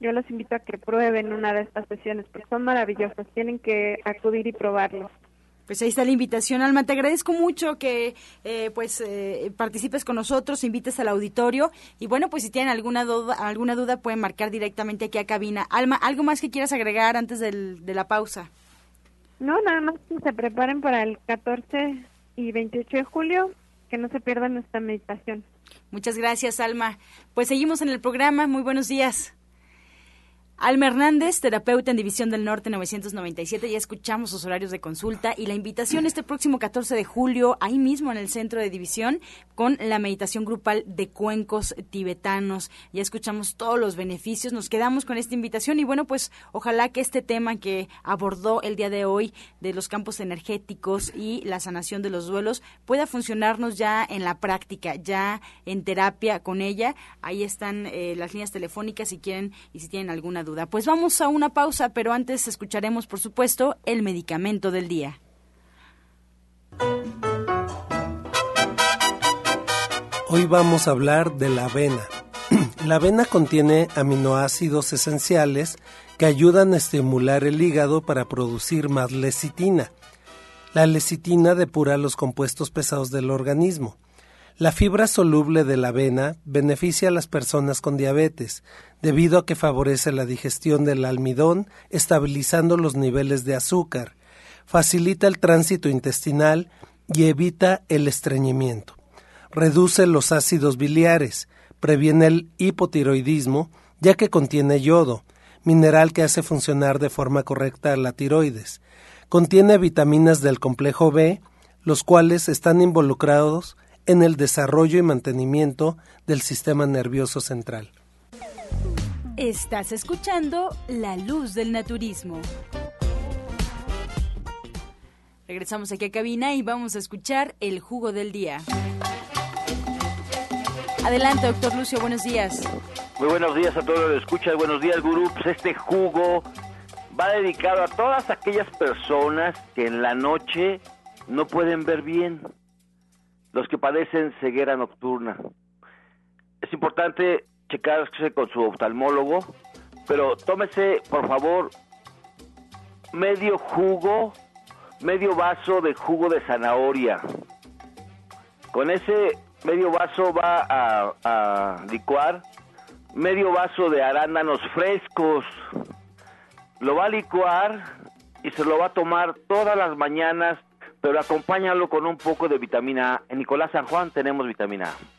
Yo los invito a que prueben una de estas sesiones porque son maravillosas, tienen que acudir y probarlos. Pues ahí está la invitación, Alma. Te agradezco mucho que eh, pues eh, participes con nosotros, invites al auditorio y bueno, pues si tienen alguna duda, alguna duda pueden marcar directamente aquí a cabina. Alma, ¿algo más que quieras agregar antes del, de la pausa? No, nada más que se preparen para el 14 y 28 de julio que no se pierda nuestra meditación. Muchas gracias, Alma. Pues seguimos en el programa. Muy buenos días. Alma Hernández, terapeuta en División del Norte 997, ya escuchamos sus horarios de consulta y la invitación este próximo 14 de julio, ahí mismo en el centro de División, con la meditación grupal de cuencos tibetanos. Ya escuchamos todos los beneficios, nos quedamos con esta invitación y bueno, pues ojalá que este tema que abordó el día de hoy de los campos energéticos y la sanación de los duelos pueda funcionarnos ya en la práctica, ya en terapia con ella. Ahí están eh, las líneas telefónicas si quieren y si tienen alguna Pues vamos a una pausa, pero antes escucharemos, por supuesto, el medicamento del día. Hoy vamos a hablar de la avena. La avena contiene aminoácidos esenciales que ayudan a estimular el hígado para producir más lecitina. La lecitina depura los compuestos pesados del organismo. La fibra soluble de la avena beneficia a las personas con diabetes, debido a que favorece la digestión del almidón, estabilizando los niveles de azúcar, facilita el tránsito intestinal y evita el estreñimiento. Reduce los ácidos biliares, previene el hipotiroidismo, ya que contiene yodo, mineral que hace funcionar de forma correcta la tiroides. Contiene vitaminas del complejo B, los cuales están involucrados en el desarrollo y mantenimiento del sistema nervioso central. Estás escuchando La Luz del Naturismo. Regresamos aquí a cabina y vamos a escuchar el jugo del día. Adelante, doctor Lucio, buenos días. Muy buenos días a todos los que escuchan, buenos días, gurú. Pues este jugo va dedicado a todas aquellas personas que en la noche no pueden ver bien los que padecen ceguera nocturna. Es importante checarse con su oftalmólogo, pero tómese, por favor, medio jugo medio vaso de jugo de zanahoria. Con ese medio vaso va a, a licuar medio vaso de arándanos frescos. Lo va a licuar y se lo va a tomar todas las mañanas, pero acompáñalo con un poco de vitamina A. En Nicolás San Juan tenemos vitamina A.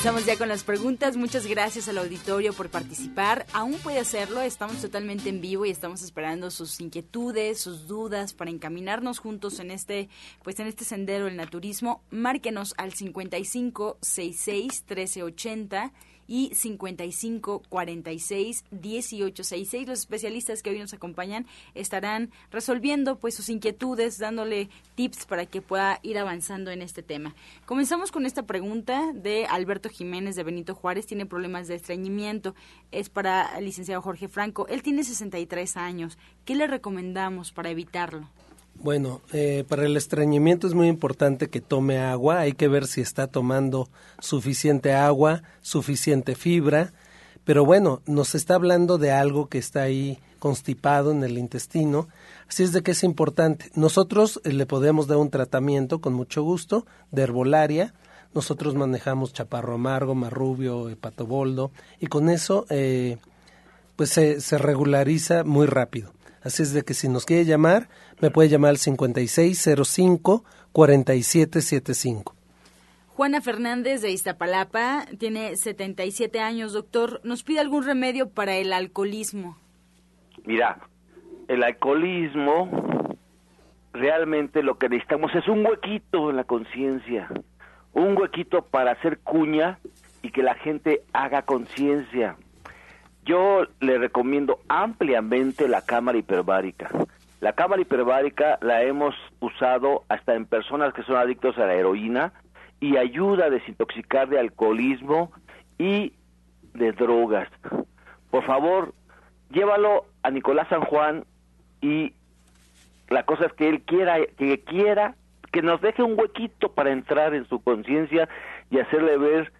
Comenzamos ya con las preguntas. Muchas gracias al auditorio por participar. Aún puede hacerlo, estamos totalmente en vivo y estamos esperando sus inquietudes, sus dudas para encaminarnos juntos en este, pues en este sendero del naturismo. Márquenos al 55 66 1380 y 55 46 18 66. Los especialistas que hoy nos acompañan estarán resolviendo pues sus inquietudes, dándole tips para que pueda ir avanzando en este tema. Comenzamos con esta pregunta de Alberto Jiménez de Benito Juárez, tiene problemas de estreñimiento, es para el licenciado Jorge Franco. Él tiene 63 años. ¿Qué le recomendamos para evitarlo? Bueno, eh, para el estreñimiento es muy importante que tome agua. Hay que ver si está tomando suficiente agua, suficiente fibra. Pero bueno, nos está hablando de algo que está ahí constipado en el intestino. Así es de que es importante. Nosotros eh, le podemos dar un tratamiento con mucho gusto de herbolaria. Nosotros manejamos chaparro amargo, marrubio, hepatoboldo y con eso eh, pues se, se regulariza muy rápido. Así es de que si nos quiere llamar, me puede llamar al 5605-4775. Juana Fernández de Iztapalapa tiene 77 años, doctor. ¿Nos pide algún remedio para el alcoholismo? Mira, el alcoholismo realmente lo que necesitamos es un huequito en la conciencia, un huequito para hacer cuña y que la gente haga conciencia. Yo le recomiendo ampliamente la cámara hiperbárica. La cámara hiperbárica la hemos usado hasta en personas que son adictos a la heroína y ayuda a desintoxicar de alcoholismo y de drogas. Por favor, llévalo a Nicolás San Juan y la cosa es que él quiera que quiera que nos deje un huequito para entrar en su conciencia y hacerle ver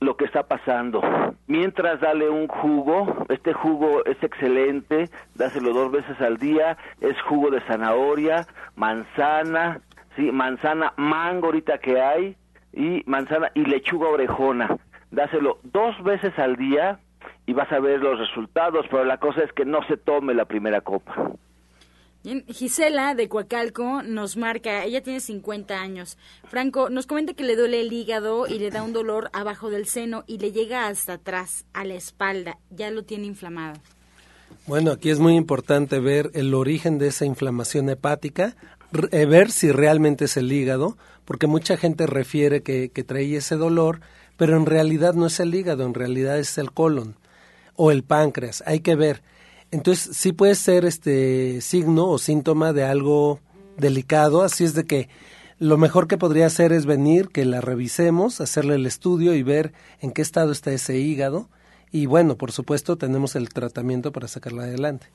lo que está pasando. Mientras dale un jugo, este jugo es excelente, dáselo dos veces al día, es jugo de zanahoria, manzana, sí, manzana mango ahorita que hay, y manzana y lechuga orejona. Dáselo dos veces al día y vas a ver los resultados, pero la cosa es que no se tome la primera copa. Gisela de Coacalco nos marca, ella tiene 50 años. Franco nos comenta que le duele el hígado y le da un dolor abajo del seno y le llega hasta atrás, a la espalda. Ya lo tiene inflamado. Bueno, aquí es muy importante ver el origen de esa inflamación hepática, eh, ver si realmente es el hígado, porque mucha gente refiere que, que trae ese dolor, pero en realidad no es el hígado, en realidad es el colon o el páncreas. Hay que ver. Entonces sí puede ser este signo o síntoma de algo delicado, así es de que lo mejor que podría hacer es venir, que la revisemos, hacerle el estudio y ver en qué estado está ese hígado. Y bueno, por supuesto, tenemos el tratamiento para sacarla adelante.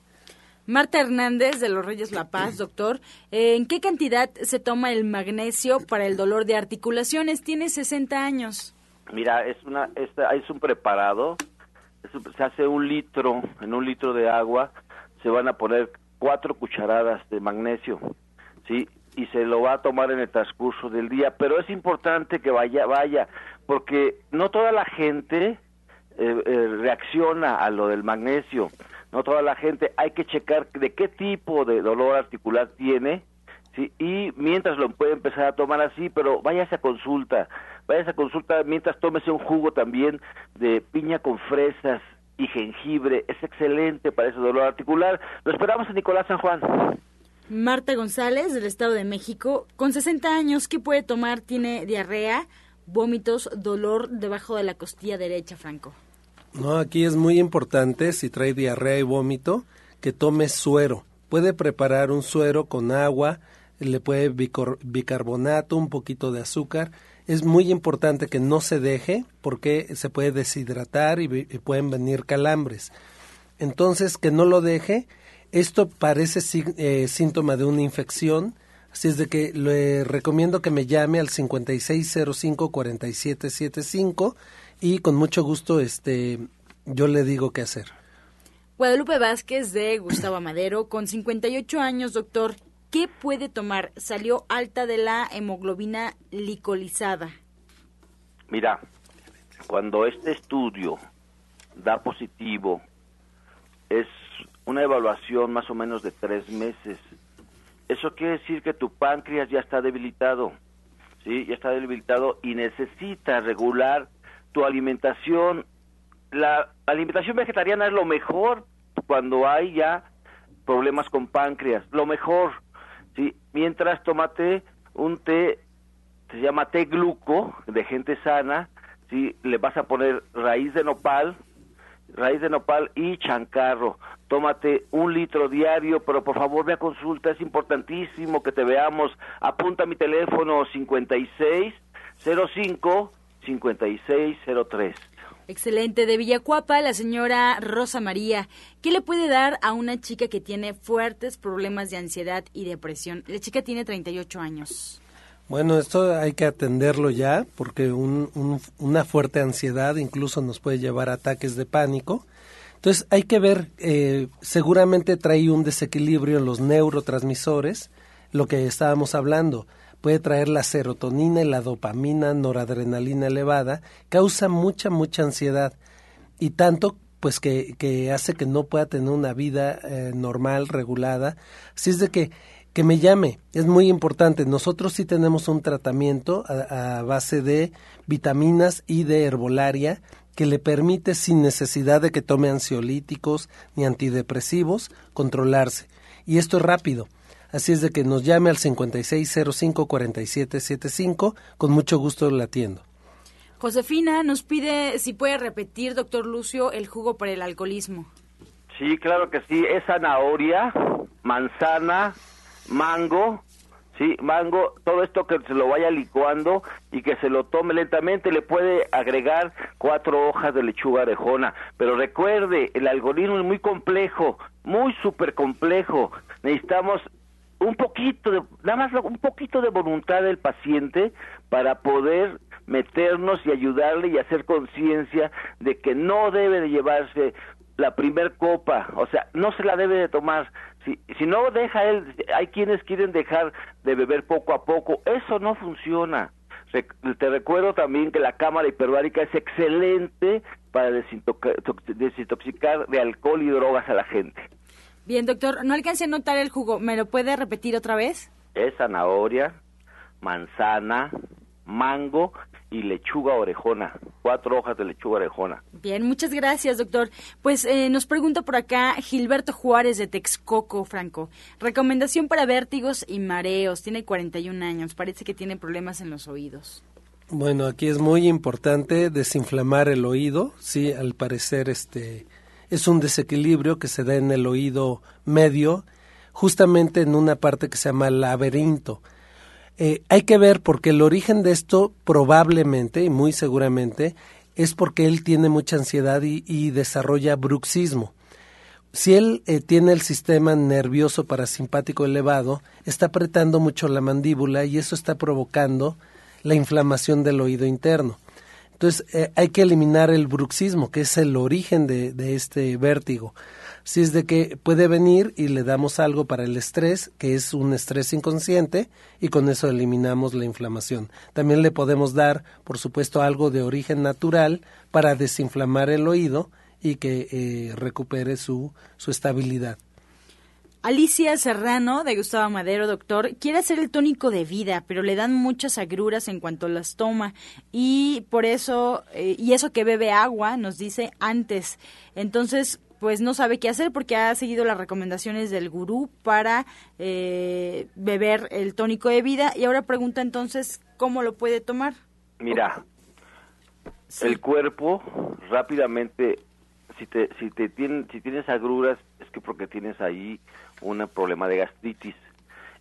Marta Hernández de los Reyes La Paz, doctor, ¿en qué cantidad se toma el magnesio para el dolor de articulaciones? Tiene 60 años. Mira, es una es un preparado se hace un litro, en un litro de agua se van a poner cuatro cucharadas de magnesio, ¿sí? Y se lo va a tomar en el transcurso del día, pero es importante que vaya, vaya, porque no toda la gente eh, eh, reacciona a lo del magnesio, no toda la gente, hay que checar de qué tipo de dolor articular tiene, ¿sí? Y mientras lo puede empezar a tomar así, pero vaya a consulta, vaya a consulta mientras tómese un jugo también de piña con fresas y jengibre, es excelente para ese dolor articular. Lo esperamos en Nicolás San Juan. Marta González, del Estado de México, con 60 años, ¿qué puede tomar? Tiene diarrea, vómitos, dolor debajo de la costilla derecha, Franco. No, aquí es muy importante, si trae diarrea y vómito, que tome suero. Puede preparar un suero con agua, le puede bicarbonato, un poquito de azúcar es muy importante que no se deje porque se puede deshidratar y, pueden venir calambres. Entonces, que no lo deje. Esto parece eh, síntoma de una infección, así es de que le recomiendo que me llame al 5605-4775 y con mucho gusto este, yo le digo qué hacer. Guadalupe Vázquez de Gustavo Amadero, con 58 años, doctor, ¿qué puede tomar? Salió alta de la hemoglobina licolizada. Mira, cuando este estudio da positivo, es una evaluación más o menos de tres meses. Eso quiere decir que tu páncreas ya está debilitado, ¿sí? Ya está debilitado y necesita regular tu alimentación la alimentación vegetariana es lo mejor cuando hay ya problemas con páncreas, lo mejor, ¿sí? Mientras tómate un té, se llama té gluco, de gente sana, ¿sí? Le vas a poner raíz de nopal, raíz de nopal y chancarro. Tómate un litro diario, pero por favor ve a consulta, es importantísimo que te veamos. Apunta mi teléfono 56 05 5603. Excelente. De Villacuapa, la señora Rosa María, ¿qué le puede dar a una chica que tiene fuertes problemas de ansiedad y depresión? La chica tiene 38 años. Bueno, esto hay que atenderlo ya, porque una fuerte ansiedad incluso nos puede llevar a ataques de pánico. Entonces hay que ver, eh, seguramente trae un desequilibrio en los neurotransmisores, lo que estábamos hablando puede traer la serotonina y la dopamina, noradrenalina elevada, causa mucha, mucha ansiedad y tanto pues que, que hace que no pueda tener una vida eh, normal, regulada. Así es de que, que me llame, es muy importante. Nosotros sí tenemos un tratamiento a, a base de vitaminas y de herbolaria que le permite sin necesidad de que tome ansiolíticos ni antidepresivos controlarse. Y esto es rápido. Así es de que nos llame al 5605-4775. Con mucho gusto le atiendo. Josefina nos pide si puede repetir, doctor Lucio, el jugo para el alcoholismo. Sí, claro que sí. Es zanahoria, manzana, mango, sí, mango, todo esto que se lo vaya licuando y que se lo tome lentamente, le puede agregar cuatro hojas de lechuga orejona. Pero recuerde, el algoritmo es muy complejo, muy súper complejo. Necesitamos un poquito de, nada más un poquito de voluntad del paciente para poder meternos y ayudarle y hacer conciencia de que no debe de llevarse la primer copa, o sea, no se la debe de tomar. Si, si no deja él, hay quienes quieren dejar de beber poco a poco, eso no funciona. te recuerdo también que la cámara hiperbárica es excelente para desintoxicar de alcohol y drogas a la gente. Bien, doctor, no alcancé a notar el jugo. ¿Me lo puede repetir otra vez? Es zanahoria, manzana, mango y lechuga orejona. Cuatro hojas de lechuga orejona. Bien, muchas gracias, doctor. Pues eh, nos pregunta por acá Gilberto Juárez de Texcoco, Franco. Recomendación para vértigos y mareos. Tiene 41 años. Parece que tiene problemas en los oídos. Bueno, aquí es muy importante desinflamar el oído. Sí, al parecer, este es un desequilibrio que se da en el oído medio, justamente en una parte que se llama laberinto. Eh, hay que ver porque el origen de esto probablemente y muy seguramente es porque él tiene mucha ansiedad y, desarrolla bruxismo. Si él eh, tiene el sistema nervioso parasimpático elevado, está apretando mucho la mandíbula y eso está provocando la inflamación del oído interno. Entonces eh, hay que eliminar el bruxismo, que es el origen de, este vértigo. Si es de que puede venir y le damos algo para el estrés, que es un estrés inconsciente, y con eso eliminamos la inflamación. También le podemos dar, por supuesto, algo de origen natural para desinflamar el oído y que eh, recupere su, su estabilidad. Alicia Serrano, de Gustavo Madero, doctor, quiere hacer el tónico de vida, pero le dan muchas agruras en cuanto las toma y por eso, eh, y eso que bebe agua, nos dice antes. Entonces, pues no sabe qué hacer porque ha seguido las recomendaciones del gurú para eh, beber el tónico de vida y ahora pregunta entonces cómo lo puede tomar. Mira, el cuerpo rápidamente, si te, si te tienen, si tienes agruras, que porque tienes ahí un problema de gastritis.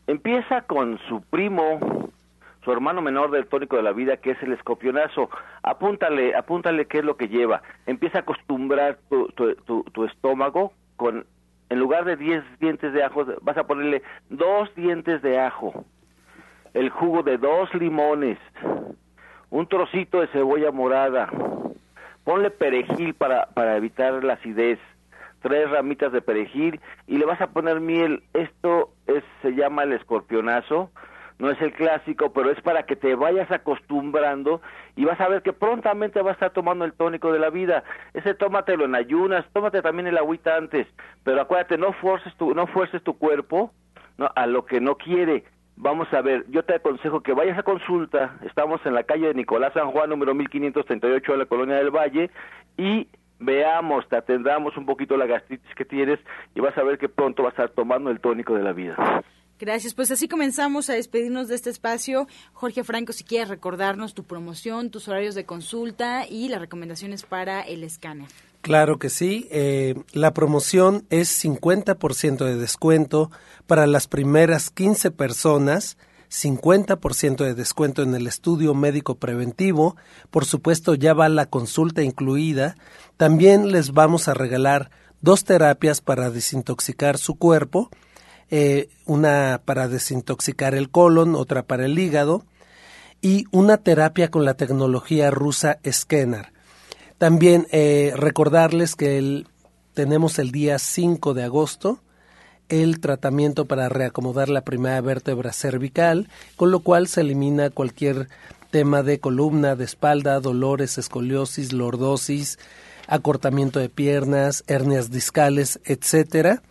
Empieza con su primo, su hermano menor del tónico de la vida, que es el escopionazo. Apúntale, apúntale qué es lo que lleva. Empieza a acostumbrar tu, tu, tu, estómago con en lugar de 10 dientes de ajo, vas a ponerle dos dientes de ajo, el jugo de dos limones, un trocito de cebolla morada, ponle perejil para, para evitar la acidez, tres ramitas de perejil y le vas a poner miel. Esto es, se llama el escorpionazo, no es el clásico, pero es para que te vayas acostumbrando y vas a ver que prontamente vas a estar tomando el tónico de la vida. Ese tómatelo en ayunas, tómate también el agüita antes, pero acuérdate, no fuerces tu, no fuerces tu cuerpo no, a lo que no quiere. Vamos a ver, yo te aconsejo que vayas a consulta, estamos en la calle de Nicolás San Juan, número 1538 de la Colonia del Valle, y veamos, te atendamos un poquito la gastritis que tienes y vas a ver que pronto vas a estar tomando el tónico de la vida. Gracias, pues así comenzamos a despedirnos de este espacio. Jorge Franco, si quieres recordarnos tu promoción, tus horarios de consulta y las recomendaciones para el escáner. Claro que sí. Eh, la promoción es 50% de descuento para las primeras 15 personas, 50% de descuento en el estudio médico preventivo. Por supuesto, ya va la consulta incluida. También les vamos a regalar dos terapias para desintoxicar su cuerpo eh, una para desintoxicar el colon, otra para el hígado y una terapia con la tecnología rusa Scanner. También eh, recordarles que tenemos el día 5 de agosto el tratamiento para reacomodar la primera vértebra cervical, con lo cual se elimina cualquier tema de columna, de espalda, dolores, escoliosis, lordosis, acortamiento de piernas, hernias discales, etcétera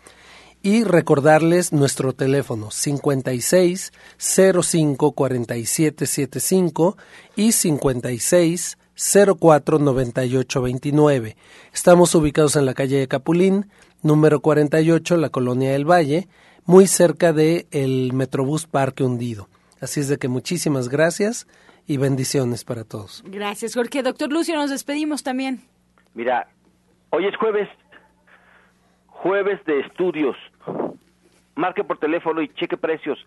y recordarles nuestro teléfono 56 05 47 75 y 56 04 98 29. Estamos ubicados en la calle de Capulín, número 48, la colonia del Valle, muy cerca de el Metrobús Parque Hundido. Así es de que muchísimas gracias y bendiciones para todos. Gracias, Jorge. Doctor Lucio, nos despedimos también. Mira, hoy es jueves, jueves de estudios marque por teléfono y cheque precios.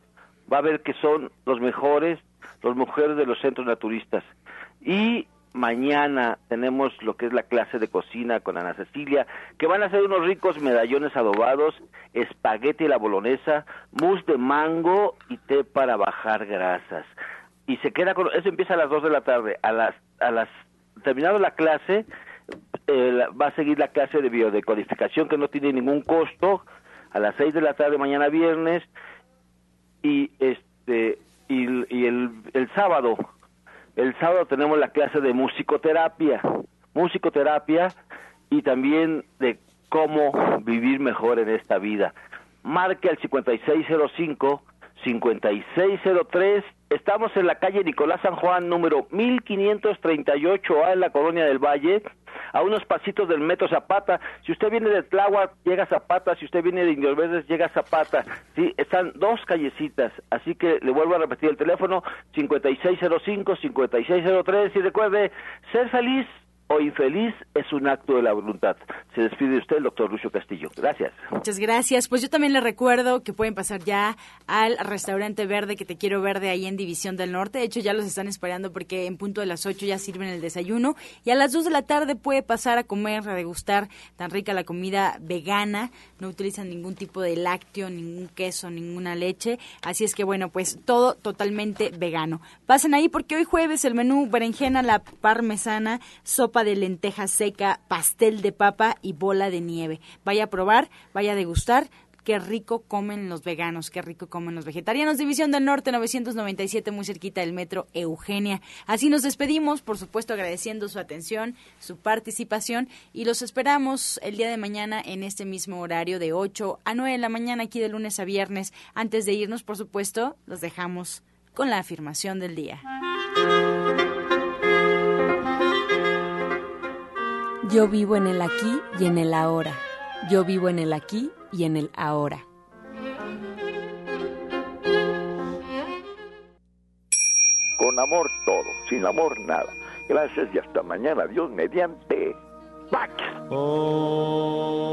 Va a ver que son los mejores, los mujeres de los centros naturistas. Y mañana tenemos lo que es la clase de cocina con Ana Cecilia, que van a hacer unos ricos medallones adobados, espagueti y la bolonesa, mousse de mango y té para bajar grasas. Y se queda con eso empieza a las 2 de la tarde. A las a las terminado la clase eh, va a seguir la clase de biodecodificación que no tiene ningún costo a las 6 de la tarde mañana viernes y este y, el sábado el sábado tenemos la clase de musicoterapia musicoterapia y también de cómo vivir mejor en esta vida. Marque al 5605 5603 estamos en la calle Nicolás San Juan número 1538A en la colonia del Valle a unos pasitos del Metro Zapata. Si usted viene de Tláhuac, llega Zapata. Si usted viene de Indios Verdes, llega Zapata. Sí, están dos callecitas. Así que le vuelvo a repetir el teléfono, 5605-5603. Y recuerde, ser feliz o infeliz es un acto de la voluntad. Se despide usted, el doctor Lucio Castillo. Gracias. Muchas gracias. Pues yo también le recuerdo que pueden pasar ya al restaurante verde que te quiero verde ahí en División del Norte. De hecho, ya los están esperando porque en punto de las 8 ya sirven el desayuno. Y a las 2 de la tarde puede pasar a comer, a degustar tan rica la comida vegana. No utilizan ningún tipo de lácteo, ningún queso, ninguna leche. Así es que bueno, pues todo totalmente vegano. Pasen ahí porque hoy jueves el menú berenjena, la parmesana, de lenteja seca, pastel de papa y bola de nieve. Vaya a probar, vaya a degustar. Qué rico comen los veganos, qué rico comen los vegetarianos. División del Norte 997, muy cerquita del metro Eugenia. Así nos despedimos, por supuesto agradeciendo su atención, su participación y los esperamos el día de mañana en este mismo horario de 8 a 9 de la mañana, aquí de lunes a viernes. Antes de irnos, por supuesto, los dejamos con la afirmación del día. Yo vivo en el aquí y en el ahora. Yo vivo en el aquí y en el ahora. Con amor todo, sin amor nada. Gracias y hasta mañana. Dios mediante. Pax. Oh.